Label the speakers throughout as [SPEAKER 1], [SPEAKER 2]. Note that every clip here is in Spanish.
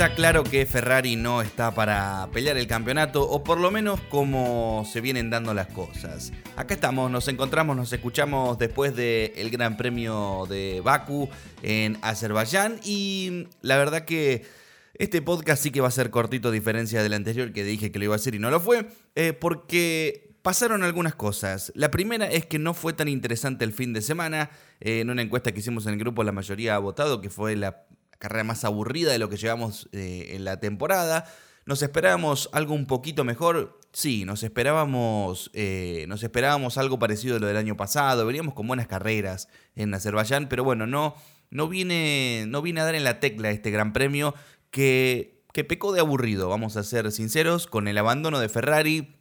[SPEAKER 1] Está claro que Ferrari no está para pelear el campeonato, o por lo menos como se vienen dando las cosas. Acá estamos, nos encontramos, nos escuchamos después del Gran Premio de Baku en Azerbaiyán y la verdad que este podcast sí que va a ser cortito a diferencia del anterior que dije que lo iba a hacer y no lo fue, eh, porque pasaron algunas cosas. La primera es que no fue tan interesante el fin de semana. Eh, en una encuesta que hicimos en el grupo la mayoría ha votado que fue la carrera más aburrida de lo que llevamos eh, en la temporada. ¿Nos esperábamos algo un poquito mejor? Sí, nos esperábamos, eh, nos esperábamos algo parecido a lo del año pasado. Veníamos con buenas carreras en Azerbaiyán, pero bueno, no, no, viene, no a dar en la tecla este gran premio que, que pecó de aburrido, vamos a ser sinceros, con el abandono de Ferrari.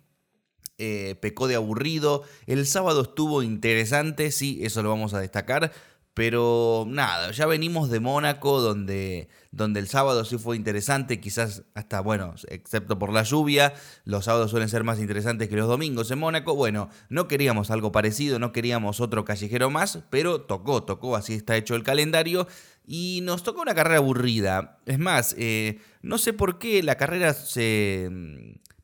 [SPEAKER 1] Eh, pecó de aburrido. El sábado estuvo interesante, sí, eso lo vamos a destacar. Pero nada, ya venimos de Mónaco, donde, donde el sábado sí fue interesante, quizás hasta, bueno, excepto por la lluvia, los sábados suelen ser más interesantes que los domingos en Mónaco. Bueno, no queríamos algo parecido, no queríamos otro callejero más, pero tocó, tocó, así está hecho el calendario. Y nos tocó una carrera aburrida. Es más, eh, no sé por qué la carrera se,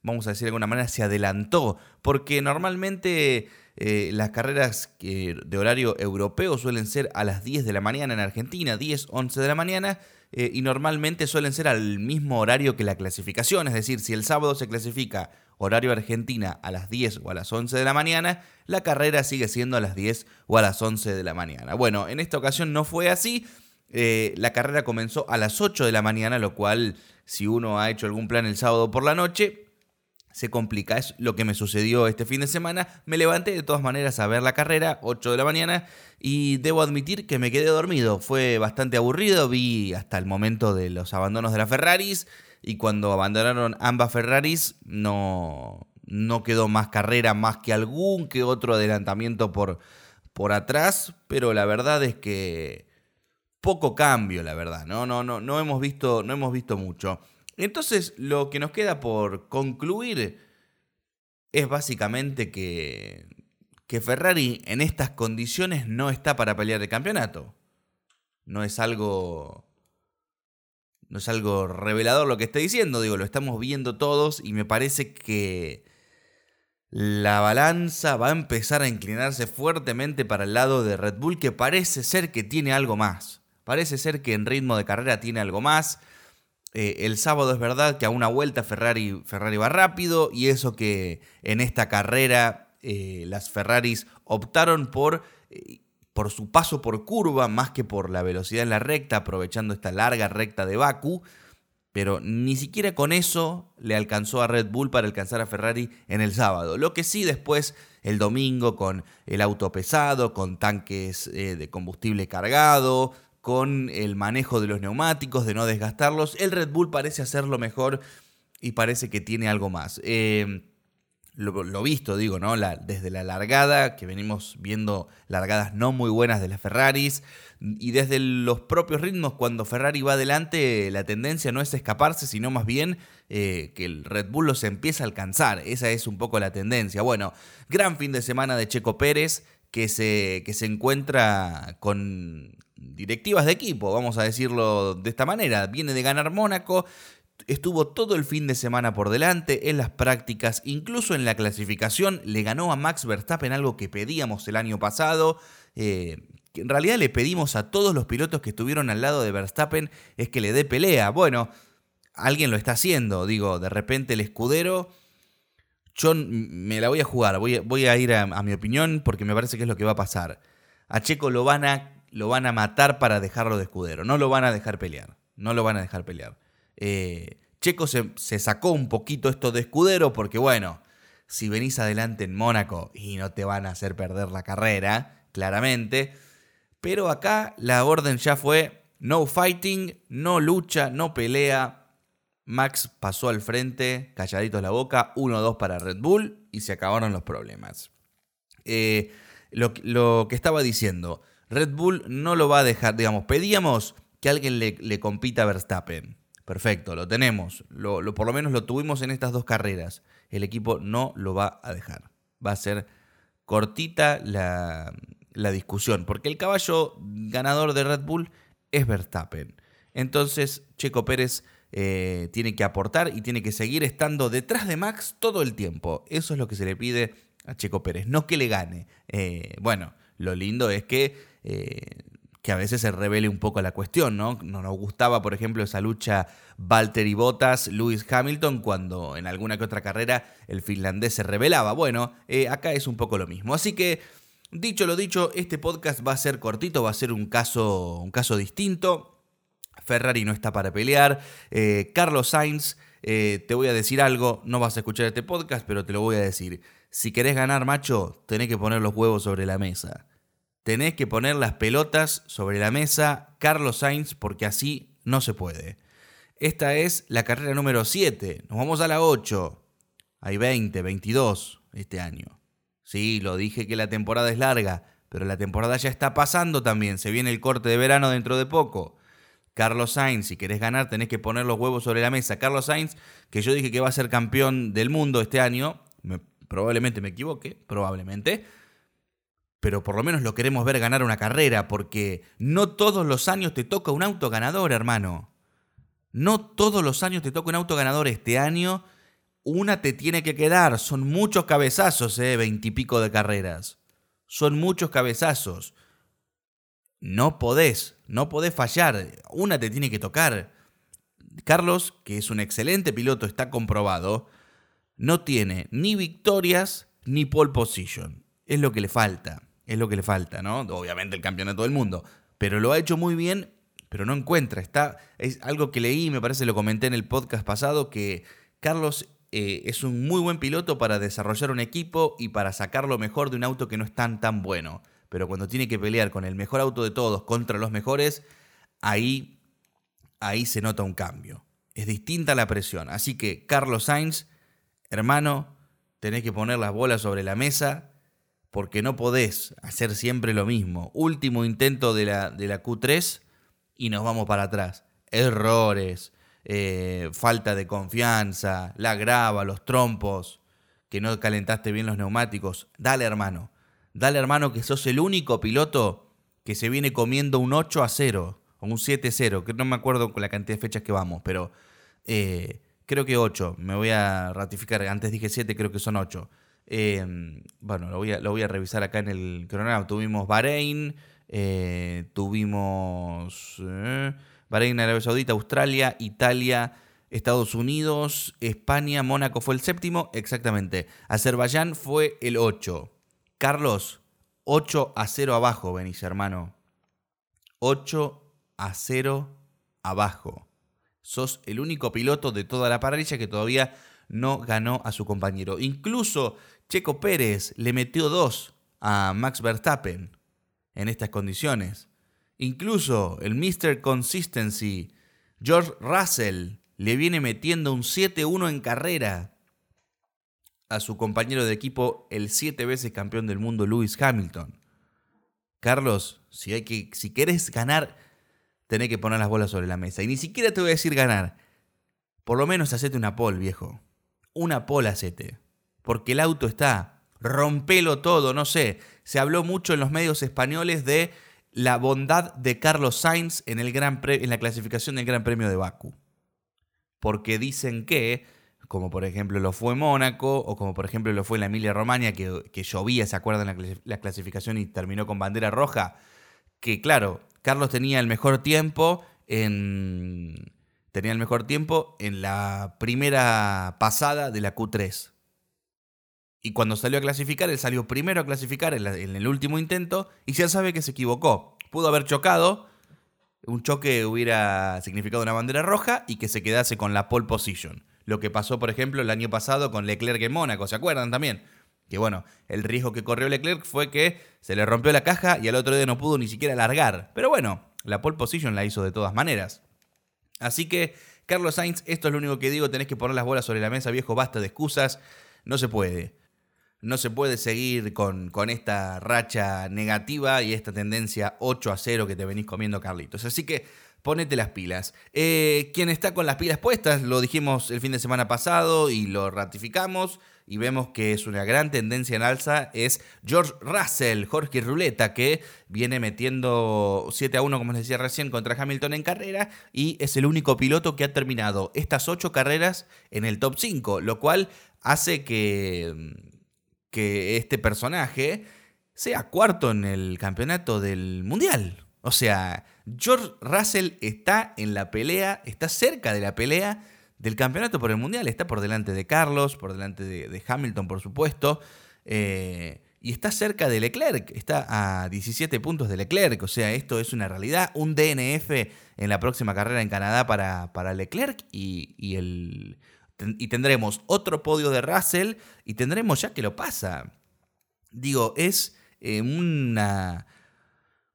[SPEAKER 1] vamos a decir de alguna manera, se adelantó, porque normalmente eh, las carreras de horario europeo suelen ser a las 10 de la mañana en Argentina, 10, 11 de la mañana, eh, y normalmente suelen ser al mismo horario que la clasificación, es decir, si el sábado se clasifica horario Argentina a las 10 o a las 11 de la mañana, la carrera sigue siendo a las 10 o a las 11 de la mañana. Bueno, en esta ocasión no fue así, eh, la carrera comenzó a las 8 de la mañana, lo cual si uno ha hecho algún plan el sábado por la noche, se complica. Es lo que me sucedió este fin de semana. Me levanté de todas maneras a ver la carrera, 8 de la mañana, y debo admitir que me quedé dormido. Fue bastante aburrido, vi hasta el momento de los abandonos de las Ferraris, y cuando abandonaron ambas Ferraris no, no quedó más carrera, más que algún que otro adelantamiento por, por atrás, pero la verdad es que poco cambio, la verdad, no, no, no, no hemos visto, no hemos visto mucho. Entonces, lo que nos queda por concluir es básicamente que, que Ferrari en estas condiciones no está para pelear el campeonato. No es algo. No es algo revelador lo que estoy diciendo, digo, lo estamos viendo todos y me parece que la balanza va a empezar a inclinarse fuertemente para el lado de Red Bull, que parece ser que tiene algo más. Parece ser que en ritmo de carrera tiene algo más. Eh, el sábado es verdad que a una vuelta Ferrari, Ferrari va rápido y eso que en esta carrera eh, las Ferraris optaron por, eh, por su paso por curva más que por la velocidad en la recta, aprovechando esta larga recta de Baku. Pero ni siquiera con eso le alcanzó a Red Bull para alcanzar a Ferrari en el sábado. Lo que sí después, el domingo, con el auto pesado, con tanques de combustible cargado, con el manejo de los neumáticos, de no desgastarlos. El Red Bull parece hacerlo mejor y parece que tiene algo más. Eh, lo, visto, digo, ¿no? La, desde la largada, que venimos viendo largadas no muy buenas de las Ferraris, y desde los propios ritmos, cuando Ferrari va adelante, la tendencia no es escaparse, sino más bien eh, que el Red Bull los empieza a alcanzar. Esa es un poco la tendencia. Bueno, gran fin de semana de Checo Pérez, que se, que se encuentra con directivas de equipo, vamos a decirlo de esta manera. Viene de ganar Mónaco, estuvo todo el fin de semana por delante en las prácticas, incluso en la clasificación, le ganó a Max Verstappen algo que pedíamos el año pasado. Eh, en realidad le pedimos a todos los pilotos que estuvieron al lado de Verstappen es que le dé pelea. Bueno, alguien lo está haciendo, digo, de repente el escudero... Yo me la voy a jugar, voy a, voy a ir a, a mi opinión porque me parece que es lo que va a pasar. A Checo lo van a lo van a matar para dejarlo de escudero. No lo van a dejar pelear. No lo van a dejar pelear. Eh, Checo se, sacó un poquito esto de escudero porque, bueno, si venís adelante en Mónaco y no te van a hacer perder la carrera, claramente. Pero acá la orden ya fue no fighting, no lucha, no pelea. Max pasó al frente, calladitos la boca, 1-2 para Red Bull y se acabaron los problemas. Eh, lo, lo que estaba diciendo, Red Bull no lo va a dejar, digamos, pedíamos que alguien le, compita a Verstappen. Perfecto, lo tenemos. Por lo menos lo tuvimos en estas dos carreras. El equipo no lo va a dejar. Va a ser cortita la, la discusión, porque el caballo ganador de Red Bull es Verstappen. Entonces, Checo Pérez eh, tiene que aportar y tiene que seguir estando detrás de Max todo el tiempo. Eso es lo que se le pide a Checo Pérez, no que le gane. Eh, bueno, lo lindo es que, eh, que a veces se revele un poco la cuestión, ¿no? No nos gustaba, por ejemplo, esa lucha Valtteri Bottas, Lewis Hamilton, cuando en alguna que otra carrera el finlandés se revelaba. Bueno, acá es un poco lo mismo. Así que, dicho lo dicho, este podcast va a ser cortito, va a ser un caso, un caso distinto. Ferrari no está para pelear. Eh, Carlos Sainz, eh, te voy a decir algo, no vas a escuchar este podcast, pero te lo voy a decir. Si querés ganar, macho, tenés que poner los huevos sobre la mesa. Tenés que poner las pelotas sobre la mesa, Carlos Sainz, porque así no se puede. Esta es la carrera número 7. Nos vamos a la 8. Hay 20, 22 este año. Sí, lo dije que la temporada es larga, pero la temporada ya está pasando también. Se viene el corte de verano dentro de poco. Carlos Sainz, si querés ganar, tenés que poner los huevos sobre la mesa. Carlos Sainz, que yo dije que va a ser campeón del mundo este año, probablemente me equivoque, probablemente, pero por lo menos lo queremos ver ganar una carrera, porque no todos los años te toca un auto ganador, hermano. No todos los años te toca un auto ganador. Este año, una te tiene que quedar. Son muchos cabezazos, ¿eh? Veintipico de carreras. Son muchos cabezazos. No podés, no podés fallar. Una te tiene que tocar. Carlos, que es un excelente piloto, está comprobado, no tiene ni victorias ni pole position. Es lo que le falta. Es lo que le falta, ¿no? Obviamente el campeonato del mundo. Pero lo ha hecho muy bien, pero no encuentra. Está, es algo que leí, me parece lo comenté en el podcast pasado, que Carlos eh, es un muy buen piloto para desarrollar un equipo y para sacar lo mejor de un auto que no es tan tan bueno pero cuando tiene que pelear con el mejor auto de todos contra los mejores, ahí, ahí se nota un cambio. Es distinta la presión. Así que, Carlos Sainz, hermano, tenés que poner las bolas sobre la mesa porque no podés hacer siempre lo mismo. Último intento de la, de la Q3 y nos vamos para atrás. Errores, eh, falta de confianza, la grava, los trompos, que no calentaste bien los neumáticos. Dale, hermano. Dale, hermano, que sos el único piloto que se viene comiendo un 8 a 0 o un 7 a 0, que no me acuerdo con la cantidad de fechas que vamos, pero eh, creo que 8. Me voy a ratificar. Antes dije 7, creo que son 8. Em, bueno, lo voy, a, revisar acá en el cronograma. Tuvimos Bahrein, eh, tuvimos eh, Bahrein, Arabia Saudita, Australia, Italia, Estados Unidos, España, Mónaco fue el séptimo, exactamente. Azerbaiyán fue el 8. Carlos, 8 a 0 abajo venís, hermano. 8 a 0 abajo. Sos el único piloto de toda la parrilla que todavía no ganó a su compañero. Incluso Checo Pérez le metió 2 a Max Verstappen en estas condiciones. Incluso el Mr. Consistency, George Russell, le viene metiendo un 7-1 en carrera a su compañero de equipo, el siete veces campeón del mundo, Lewis Hamilton. Carlos, si, hay querés ganar, tenés que poner las bolas sobre la mesa. Y ni siquiera te voy a decir ganar. Por lo menos hacete una pole, viejo. Una pole hacete. Porque el auto está. Rompelo todo, no sé. Se habló mucho en los medios españoles de la bondad de Carlos Sainz en, el gran en la clasificación del Gran Premio de Baku. Porque dicen que como por ejemplo lo fue Mónaco, o como por ejemplo lo fue la Emilia Romagna, que, que llovía, ¿se acuerdan? La, la clasificación y terminó con bandera roja. Que claro, Carlos tenía el mejor tiempo en. Tenía el mejor tiempo en la primera pasada de la Q3. Y cuando salió a clasificar, él salió primero a clasificar en, en el último intento y ya sabe que se equivocó. Pudo haber chocado, un choque hubiera significado una bandera roja y que se quedase con la pole position lo que pasó, por ejemplo, el año pasado con Leclerc en Mónaco, ¿se acuerdan también? Que bueno, el riesgo que corrió Leclerc fue que se le rompió la caja y al otro día no pudo ni siquiera largar. Pero bueno, la pole position la hizo de todas maneras. Así que, Carlos Sainz, esto es lo único que digo, tenés que poner las bolas sobre la mesa, viejo, basta de excusas, no se puede. No se puede seguir con, con esta racha negativa y esta tendencia 8 a 0 que te venís comiendo, Carlitos. Así que ponete las pilas. Eh, quien está con las pilas puestas, lo dijimos el fin de semana pasado y lo ratificamos, y vemos que es una gran tendencia en alza es George Russell, Jorge Ruleta, que viene metiendo 7 a 1, como les decía recién, contra Hamilton en carrera y es el único piloto que ha terminado estas 8 carreras en el top 5, lo cual hace que, que este personaje sea cuarto en el campeonato del Mundial. O sea, George Russell está en la pelea, está cerca de la pelea del campeonato por el Mundial. Está por delante de Carlos, por delante de, Hamilton, por supuesto. Eh, y está cerca de Leclerc, está a 17 puntos de Leclerc. O sea, esto es una realidad. Un DNF en la próxima carrera en Canadá para, para Leclerc y, el, y tendremos otro podio de Russell y tendremos ya que lo pasa. Digo, es eh, una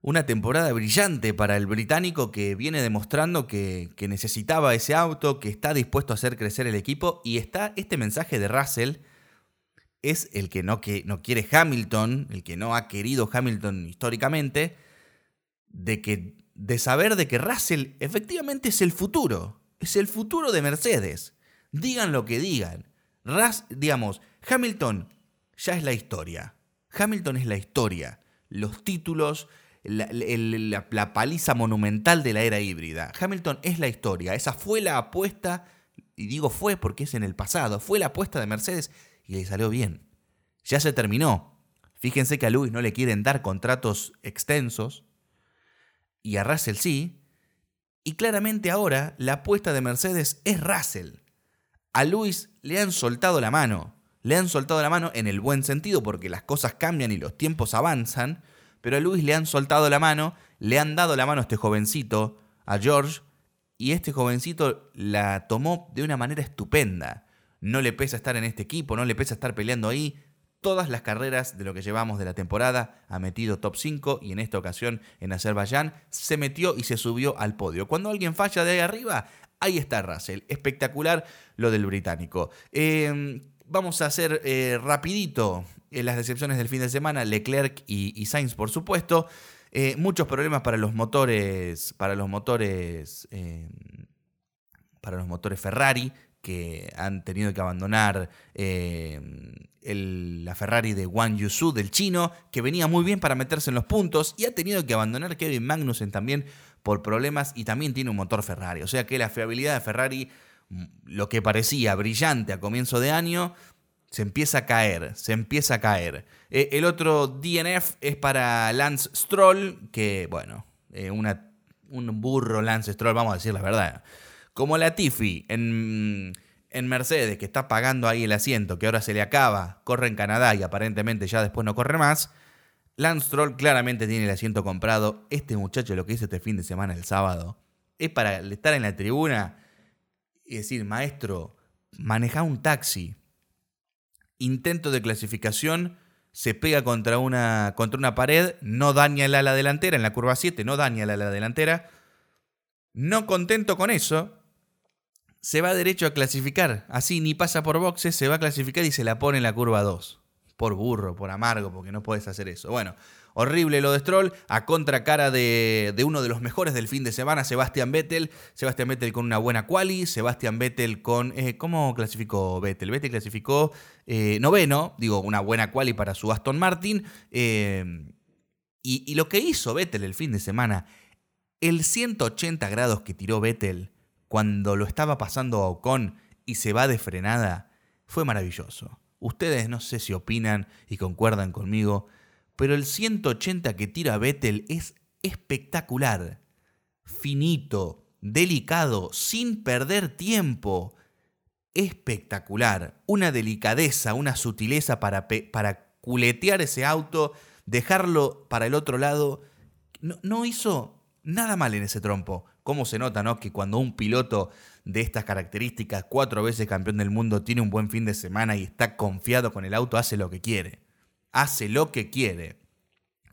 [SPEAKER 1] una temporada brillante para el británico que viene demostrando que, necesitaba ese auto, que está dispuesto a hacer crecer el equipo y está este mensaje de Russell es el que no, que no quiere Hamilton, el que no ha querido Hamilton históricamente, de, que, de saber de que Russell efectivamente es el futuro, es el futuro de Mercedes. Digan lo que digan. digamos, Hamilton ya es la historia. Hamilton es la historia. Los títulos, la, paliza monumental de la era híbrida. Hamilton es la historia, esa fue la apuesta, y digo fue porque es en el pasado, fue la apuesta de Mercedes y le salió bien. Ya se terminó. Fíjense que a Lewis no le quieren dar contratos extensos y a Russell sí. Y claramente ahora la apuesta de Mercedes es Russell. A Lewis le han soltado la mano. Le han soltado la mano en el buen sentido porque las cosas cambian y los tiempos avanzan pero a Luis le han soltado la mano, le han dado la mano a este jovencito, a George, y este jovencito la tomó de una manera estupenda. No le pesa estar en este equipo, no le pesa estar peleando ahí. Todas las carreras de lo que llevamos de la temporada ha metido top 5 y en esta ocasión en Azerbaiyán se metió y se subió al podio. Cuando alguien falla de ahí arriba, ahí está Russell. Espectacular lo del británico. Eh, vamos a hacer eh, rapidito eh, las decepciones del fin de semana, Leclerc y, Sainz, por supuesto. Eh, muchos problemas para los motores, para los motores, para los motores Ferrari que han tenido que abandonar la Ferrari de Wang Yusu del chino, que venía muy bien para meterse en los puntos, y ha tenido que abandonar Kevin Magnussen también por problemas y también tiene un motor Ferrari. O sea que la fiabilidad de Ferrari lo que parecía brillante a comienzo de año, se empieza a caer, se empieza a caer. Eh, el otro DNF es para Lance Stroll, que bueno, eh, una, un burro Lance Stroll, vamos a decir la verdad. Como la Tiffy en, en Mercedes, que está pagando ahí el asiento, que ahora se le acaba, corre en Canadá y aparentemente ya después no corre más. Lance Stroll claramente tiene el asiento comprado. Este muchacho lo que hizo este fin de semana, el sábado, es para estar en la tribuna y decir, maestro, maneja un taxi. Intento de clasificación, se pega contra una, contra una pared, no daña el ala delantera, en la curva 7 no daña el ala delantera. No contento con eso, se va derecho a clasificar. Así ni pasa por boxes, se va a clasificar y se la pone en la curva 2. Por burro, por amargo, porque no puedes hacer eso. Bueno, Horrible lo de Stroll, a contracara de, uno de los mejores del fin de semana, Sebastián Vettel. Sebastián Vettel con una buena quali, Sebastián Vettel con... Eh, ¿Cómo clasificó Vettel? Vettel clasificó eh, noveno, digo, una buena quali para su Aston Martin. Eh, y, y lo que hizo Vettel el fin de semana, el 180 grados que tiró Vettel cuando lo estaba pasando a Ocon y se va de frenada, fue maravilloso. Ustedes no sé si opinan y concuerdan conmigo, pero el 180 que tira Vettel es espectacular, finito, delicado, sin perder tiempo. Espectacular, una delicadeza, una sutileza para, culetear ese auto, dejarlo para el otro lado. No hizo nada mal en ese trompo. ¿Cómo se nota, no? Que cuando un piloto de estas características, cuatro veces campeón del mundo, tiene un buen fin de semana y está confiado con el auto, hace lo que quiere hace lo que quiere.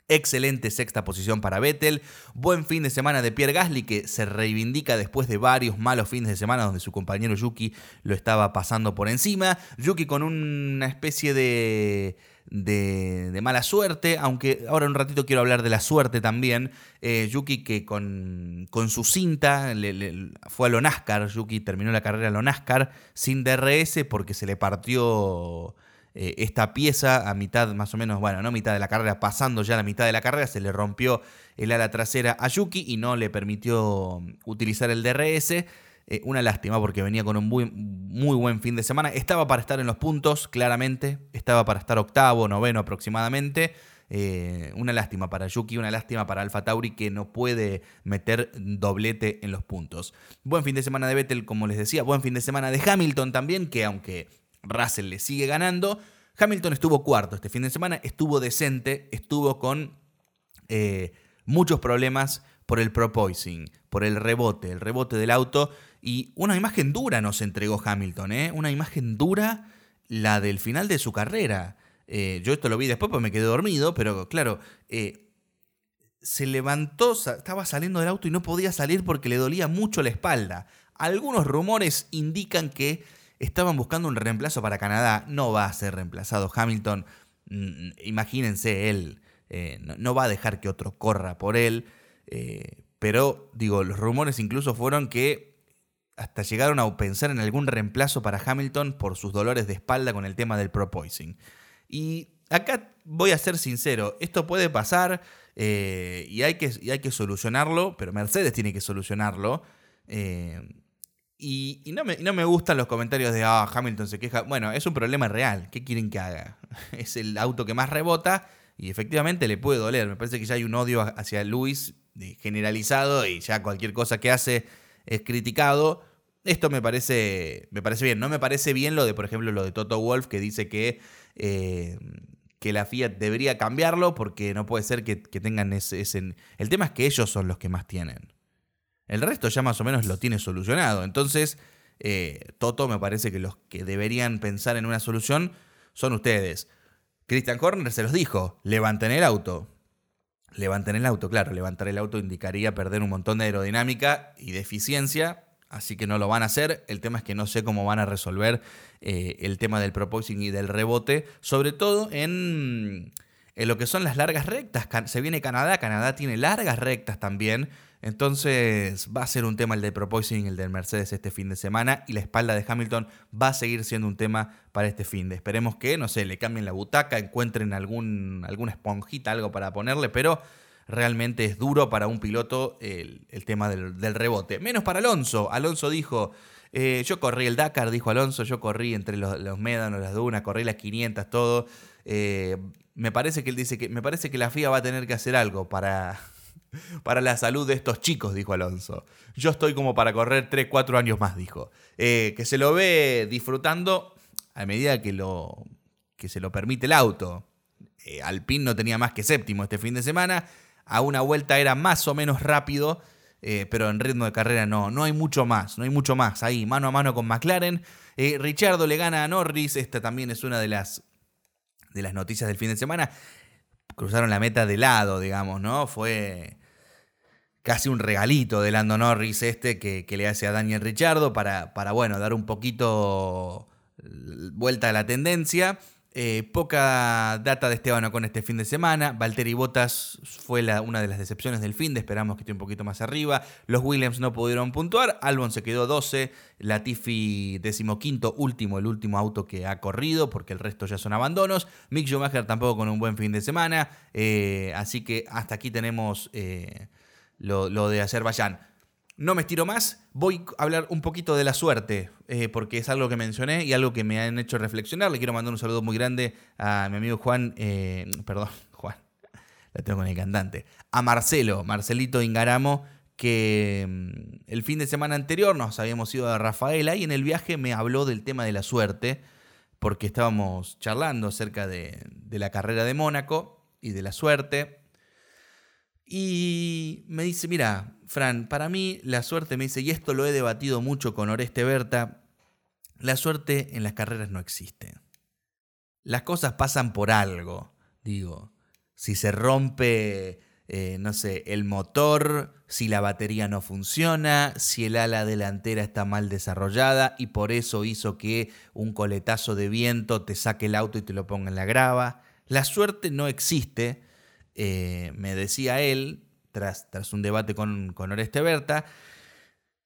[SPEAKER 1] Excelente sexta posición para Vettel. Buen fin de semana de Pierre Gasly que se reivindica después de varios malos fines de semana donde su compañero Yuki lo estaba pasando por encima. Yuki con una especie de, de, mala suerte, aunque ahora un ratito quiero hablar de la suerte también. Eh, Yuki que con, con su cinta fue a lo NASCAR. Yuki terminó la carrera a lo NASCAR sin DRS porque se le partió eh, esta pieza a mitad, más o menos, bueno, no mitad de la carrera, pasando ya la mitad de la carrera, se le rompió el ala trasera a Yuki y no le permitió utilizar el DRS. Eh, una lástima porque venía con un muy, muy buen fin de semana. Estaba para estar en los puntos, claramente. Estaba para estar octavo, noveno aproximadamente. Eh, una lástima para Yuki, una lástima para Alfa Tauri que no puede meter doblete en los puntos. Buen fin de semana de Vettel, como les decía. Buen fin de semana de Hamilton también, que aunque Russell le sigue ganando. Hamilton estuvo cuarto este fin de semana, estuvo decente, estuvo con eh, muchos problemas por el propoising, por el rebote, el rebote del auto. Y una imagen dura nos entregó Hamilton, ¿eh? una imagen dura, la del final de su carrera. Eh, yo esto lo vi después porque me quedé dormido, pero claro, eh, se levantó, estaba saliendo del auto y no podía salir porque le dolía mucho la espalda. Algunos rumores indican que Estaban buscando un reemplazo para Canadá. No va a ser reemplazado. Hamilton, mm, imagínense, él eh, no, va a dejar que otro corra por él. Eh, pero, digo, los rumores incluso fueron que hasta llegaron a pensar en algún reemplazo para Hamilton por sus dolores de espalda con el tema del propoising. Y acá voy a ser sincero, esto puede pasar eh, y, hay que, hay que, solucionarlo, pero Mercedes tiene que solucionarlo. Y, no, me, no, me, gustan los comentarios de, ah, Hamilton se queja. Bueno, es un problema real. ¿Qué quieren que haga? Es el auto que más rebota y efectivamente le puede doler. Me parece que ya hay un odio hacia Luis generalizado y ya cualquier cosa que hace es criticado. Esto me parece, me parece bien. No me parece bien lo de, por ejemplo, lo de Toto Wolf que dice que, eh, que la Fiat debería cambiarlo porque no puede ser que, tengan ese, ese... El tema es que ellos son los que más tienen. El resto ya más o menos lo tiene solucionado. Entonces, eh, Toto me parece que los que deberían pensar en una solución son ustedes. Christian Horner se los dijo, levanten el auto. Levanten el auto, claro, levantar el auto indicaría perder un montón de aerodinámica y de eficiencia, así que no lo van a hacer. El tema es que no sé cómo van a resolver eh, el tema del proposing y del rebote, sobre todo en, en lo que son las largas rectas. Se viene Canadá, Canadá tiene largas rectas también, entonces va a ser un tema el de proposing, el del Mercedes este fin de semana y la espalda de Hamilton va a seguir siendo un tema para este fin de. Esperemos que, no sé, le cambien la butaca, encuentren algún, alguna esponjita, algo para ponerle, pero realmente es duro para un piloto el, tema del, rebote. Menos para Alonso. Alonso dijo, eh, yo corrí el Dakar, dijo Alonso, yo corrí entre los, médanos, las dunas, corrí las 500, todo. Eh, me parece que él dice que me parece que la FIA va a tener que hacer algo para para la salud de estos chicos, dijo Alonso. Yo estoy como para correr 3, 4 años más, dijo. Eh, que se lo ve disfrutando a medida que, lo, que se lo permite el auto. Alpine no tenía más que séptimo este fin de semana. A una vuelta era más o menos rápido, eh, pero en ritmo de carrera no. No hay mucho más, no hay mucho más. Ahí, mano a mano con McLaren. Richardo le gana a Norris. Esta también es una de las, de las noticias del fin de semana cruzaron la meta de lado, digamos, ¿no? Fue casi un regalito de Lando Norris este que, le hace a Daniel Richardo para, para, bueno, dar un poquito vuelta a la tendencia. Eh, poca data de Esteban con este fin de semana. Valtteri Bottas fue una de las decepciones del fin de. Esperamos que esté un poquito más arriba. Los Williams no pudieron puntuar. Albon se quedó 12. Latifi decimoquinto, último, el último auto que ha corrido, porque el resto ya son abandonos. Mick Schumacher tampoco con un buen fin de semana. Eh, así que hasta aquí tenemos eh, lo, lo de Azerbaiyán. No me estiro más, voy a hablar un poquito de la suerte, eh, porque es algo que mencioné y algo que me han hecho reflexionar. Le quiero mandar un saludo muy grande a mi amigo Juan, eh, perdón, Juan, la tengo con el cantante, a Marcelo, Marcelito Ingaramo, que mm, el fin de semana anterior nos habíamos ido a Rafaela y en el viaje me habló del tema de la suerte, porque estábamos charlando acerca de, de la carrera de Mónaco y de la suerte. Y me dice, mira, Fran, para mí la suerte, me dice, y esto lo he debatido mucho con Oreste Berta, la suerte en las carreras no existe. Las cosas pasan por algo, digo. Si se rompe, eh, no sé, el motor, si la batería no funciona, si el ala delantera está mal desarrollada y por eso hizo que un coletazo de viento te saque el auto y te lo ponga en la grava. La suerte no existe, eh, me decía él, tras, tras un debate con, con Oreste Berta,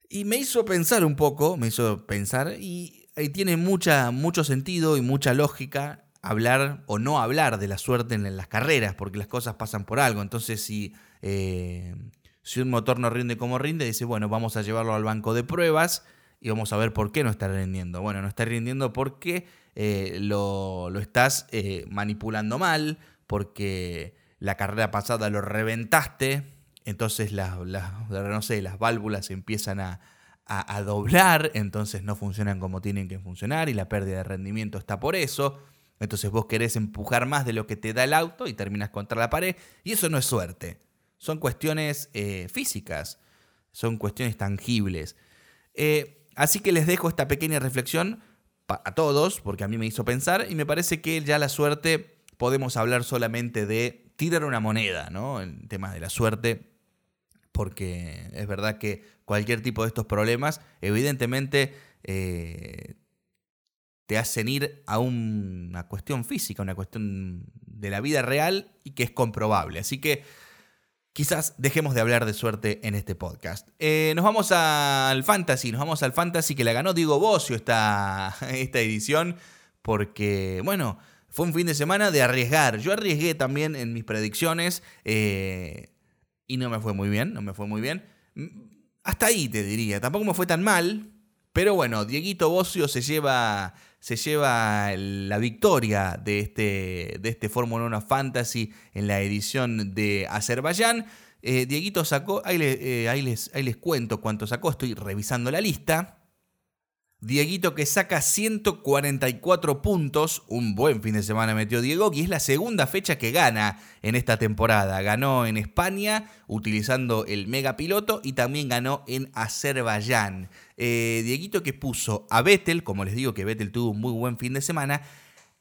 [SPEAKER 1] y me hizo pensar un poco, me hizo pensar, y, tiene mucha, mucho sentido y mucha lógica. hablar o no hablar de la suerte en las carreras, porque las cosas pasan por algo. Entonces, si, eh, si un motor no rinde como rinde, dice, bueno, vamos a llevarlo al banco de pruebas y vamos a ver por qué no está rindiendo. Bueno, no está rindiendo porque eh, lo, estás eh, manipulando mal, porque la carrera pasada lo reventaste, entonces las, no sé, las válvulas empiezan a, a, doblar, entonces no funcionan como tienen que funcionar y la pérdida de rendimiento está por eso. Entonces vos querés empujar más de lo que te da el auto y terminas contra la pared. Y eso no es suerte. Son cuestiones eh, físicas. Son cuestiones tangibles. Eh, así que les dejo esta pequeña reflexión a todos, porque a mí me hizo pensar. Y me parece que ya la suerte podemos hablar solamente de tirar una moneda, ¿no? En temas de la suerte. Porque es verdad que cualquier tipo de estos problemas, evidentemente eh, te hacen ir a una cuestión física, una cuestión de la vida real y que es comprobable. Así que quizás dejemos de hablar de suerte en este podcast. Eh, nos vamos al fantasy, nos vamos al fantasy que la ganó Diego Bocio esta, esta edición porque, bueno, fue un fin de semana de arriesgar. Yo arriesgué también en mis predicciones eh, y no me fue muy bien, no me fue muy bien. Hasta ahí te diría, tampoco me fue tan mal, pero bueno, Dieguito Bocio se lleva se lleva la victoria de este, de este Fórmula 1 Fantasy en la edición de Azerbaiyán. Eh, Dieguito sacó, ahí, eh, ahí, les, ahí les cuento cuánto sacó, estoy revisando la lista. Dieguito que saca 144 puntos, un buen fin de semana metió Diego, y es la segunda fecha que gana en esta temporada. Ganó en España utilizando el mega piloto y también ganó en Azerbaiyán. Eh, Dieguito que puso a Vettel, como les digo que Vettel tuvo un muy buen fin de semana,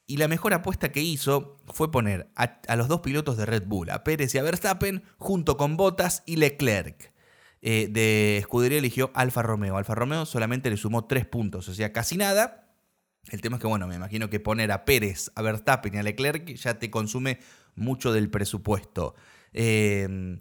[SPEAKER 1] y la mejor apuesta que hizo fue poner a, a los dos pilotos de Red Bull, a Pérez y a Verstappen, junto con Bottas y Leclerc. Eh, de escudería eligió Alfa Romeo. Alfa Romeo solamente le sumó tres puntos, o sea, casi nada. El tema es que, bueno, me imagino que poner a Pérez, a Verstappen y a Leclerc ya te consume mucho del presupuesto. Em,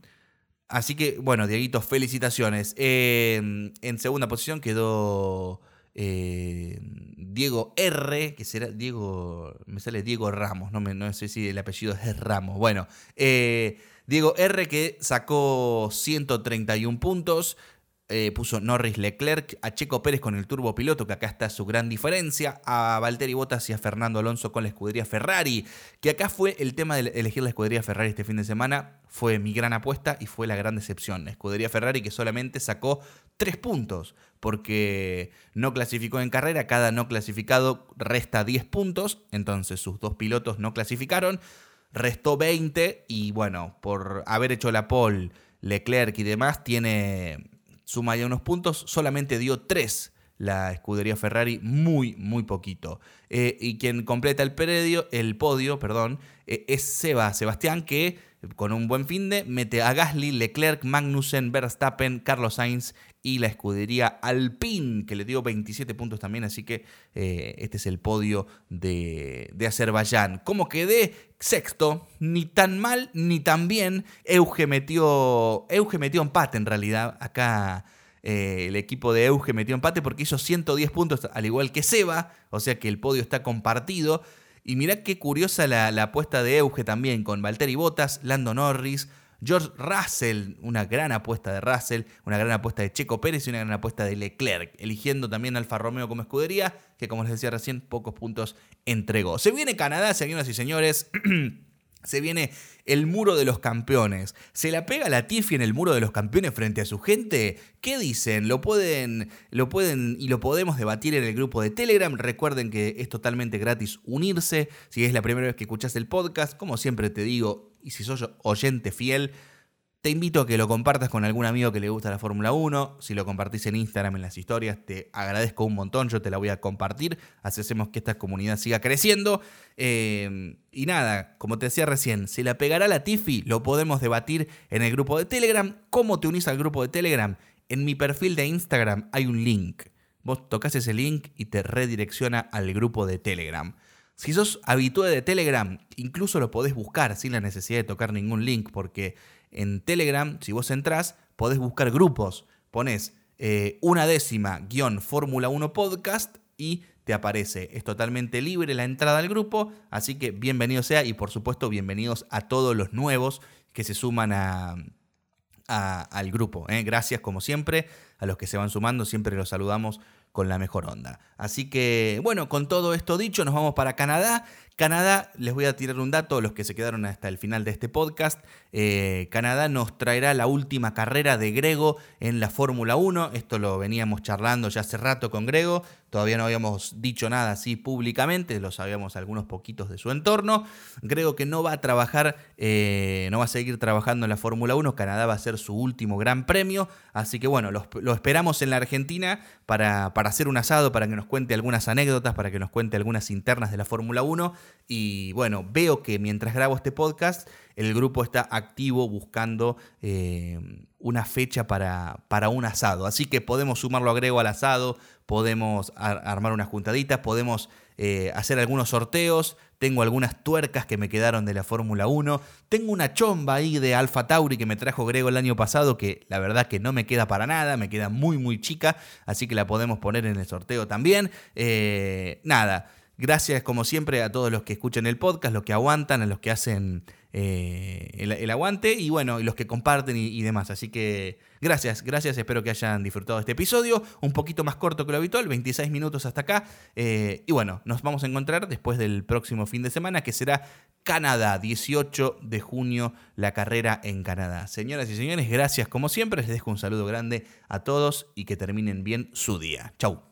[SPEAKER 1] así que, bueno, Dieguito, felicitaciones. Em, en segunda posición quedó em, Diego R, que será Diego, me sale Diego Ramos, no, me, no sé si el apellido es Ramos. Bueno, eh, Diego R. que sacó 131 puntos. Eh, puso Norris Leclerc, a Checo Pérez con el turbo piloto, que acá está su gran diferencia, a Valtteri Bottas y a Fernando Alonso con la escudería Ferrari, que acá fue el tema de elegir la escudería Ferrari este fin de semana, fue mi gran apuesta y fue la gran decepción. Escudería Ferrari que solamente sacó 3 puntos, porque no clasificó en carrera, cada no clasificado resta 10 puntos, entonces sus dos pilotos no clasificaron restó 20 y bueno, por haber hecho la pole, Leclerc y demás, tiene suma ya unos puntos, solamente dio 3 la escudería Ferrari, muy, muy poquito. Eh, y quien completa el, predio, el podio perdón, eh, es Seba, Sebastián, que con un buen fin de mete a Gasly, Leclerc, Magnussen, Verstappen, Carlos Sainz y la escudería Alpine, que le dio 27 puntos también, así que eh, este es el podio de, de Azerbaiyán. ¿Cómo quedé? Sexto, ni tan mal ni tan bien. Euge metió, Euge metió empate en realidad. Acá eh, el equipo de Euge metió empate porque hizo 110 puntos, al igual que Seba, o sea que el podio está compartido. Y mirá qué curiosa la, la apuesta de Euge también, con Valtteri Bottas, Lando Norris, George Russell, una gran apuesta de Russell, una gran apuesta de Checo Pérez y una gran apuesta de Leclerc, eligiendo también Alfa Romeo como escudería, que como les decía recién, pocos puntos entregó. Se viene Canadá, señoras y señores. Se viene el muro de los campeones. ¿Se la pega la Tiffy en el muro de los campeones frente a su gente? ¿Qué dicen? Lo pueden, lo pueden y lo podemos debatir en el grupo de Telegram. Recuerden que es totalmente gratis unirse. Si es la primera vez que escuchas el podcast, como siempre te digo, y si sos oyente fiel, te invito a que lo compartas con algún amigo que le gusta la Fórmula 1. Si lo compartís en Instagram en las historias, te agradezco un montón. Yo te la voy a compartir. Así hacemos que esta comunidad siga creciendo. Eh, y nada, como te decía recién, si la pegará la Tiffy, lo podemos debatir en el grupo de Telegram. ¿Cómo te unís al grupo de Telegram? En mi perfil de Instagram hay un link. Vos tocas ese link y te redirecciona al grupo de Telegram. Si sos habitué de Telegram, incluso lo podés buscar sin la necesidad de tocar ningún link, porque en Telegram, si vos entrás, podés buscar grupos. Pones eh, una décima guion Fórmula 1 podcast y te aparece. Es totalmente libre la entrada al grupo, así que bienvenido sea y por supuesto bienvenidos a todos los nuevos que se suman al grupo. ¿eh? Gracias como siempre a los que se van sumando, siempre los saludamos con la mejor onda. Así que bueno, con todo esto dicho, nos vamos para Canadá. Canadá, les voy a tirar un dato, los que se quedaron hasta el final de este podcast. Eh, Canadá nos traerá la última carrera de Grego en la Fórmula 1. Esto lo veníamos charlando ya hace rato con Grego. Todavía no habíamos dicho nada así públicamente, lo sabíamos algunos poquitos de su entorno. Grego que no va a trabajar, eh, no va a seguir trabajando en la Fórmula 1. Canadá va a ser su último gran premio. Así que bueno, lo, esperamos en la Argentina para, para hacer un asado, para que nos cuente algunas anécdotas, para que nos cuente algunas internas de la Fórmula 1. Y bueno, veo que mientras grabo este podcast, el grupo está activo buscando eh, una fecha para, para, un asado. Así que podemos sumarlo agrego al asado, podemos armar unas juntaditas, podemos eh, hacer algunos sorteos. Tengo algunas tuercas que me quedaron de la Fórmula 1. Tengo una chomba ahí de Alfa Tauri que me trajo Grego el año pasado, que la verdad que no me queda para nada, me queda muy muy chica, así que la podemos poner en el sorteo también. Eh, nada. Gracias, como siempre, a todos los que escuchan el podcast, los que aguantan, a los que hacen eh, el, aguante y bueno, los que comparten y, demás. Así que gracias, gracias. Espero que hayan disfrutado este episodio. Un poquito más corto que lo habitual, 26 minutos hasta acá. Eh, y bueno, nos vamos a encontrar después del próximo fin de semana, que será Canadá, 18 de junio, la carrera en Canadá. Señoras y señores, gracias como siempre. Les dejo un saludo grande a todos y que terminen bien su día. Chau.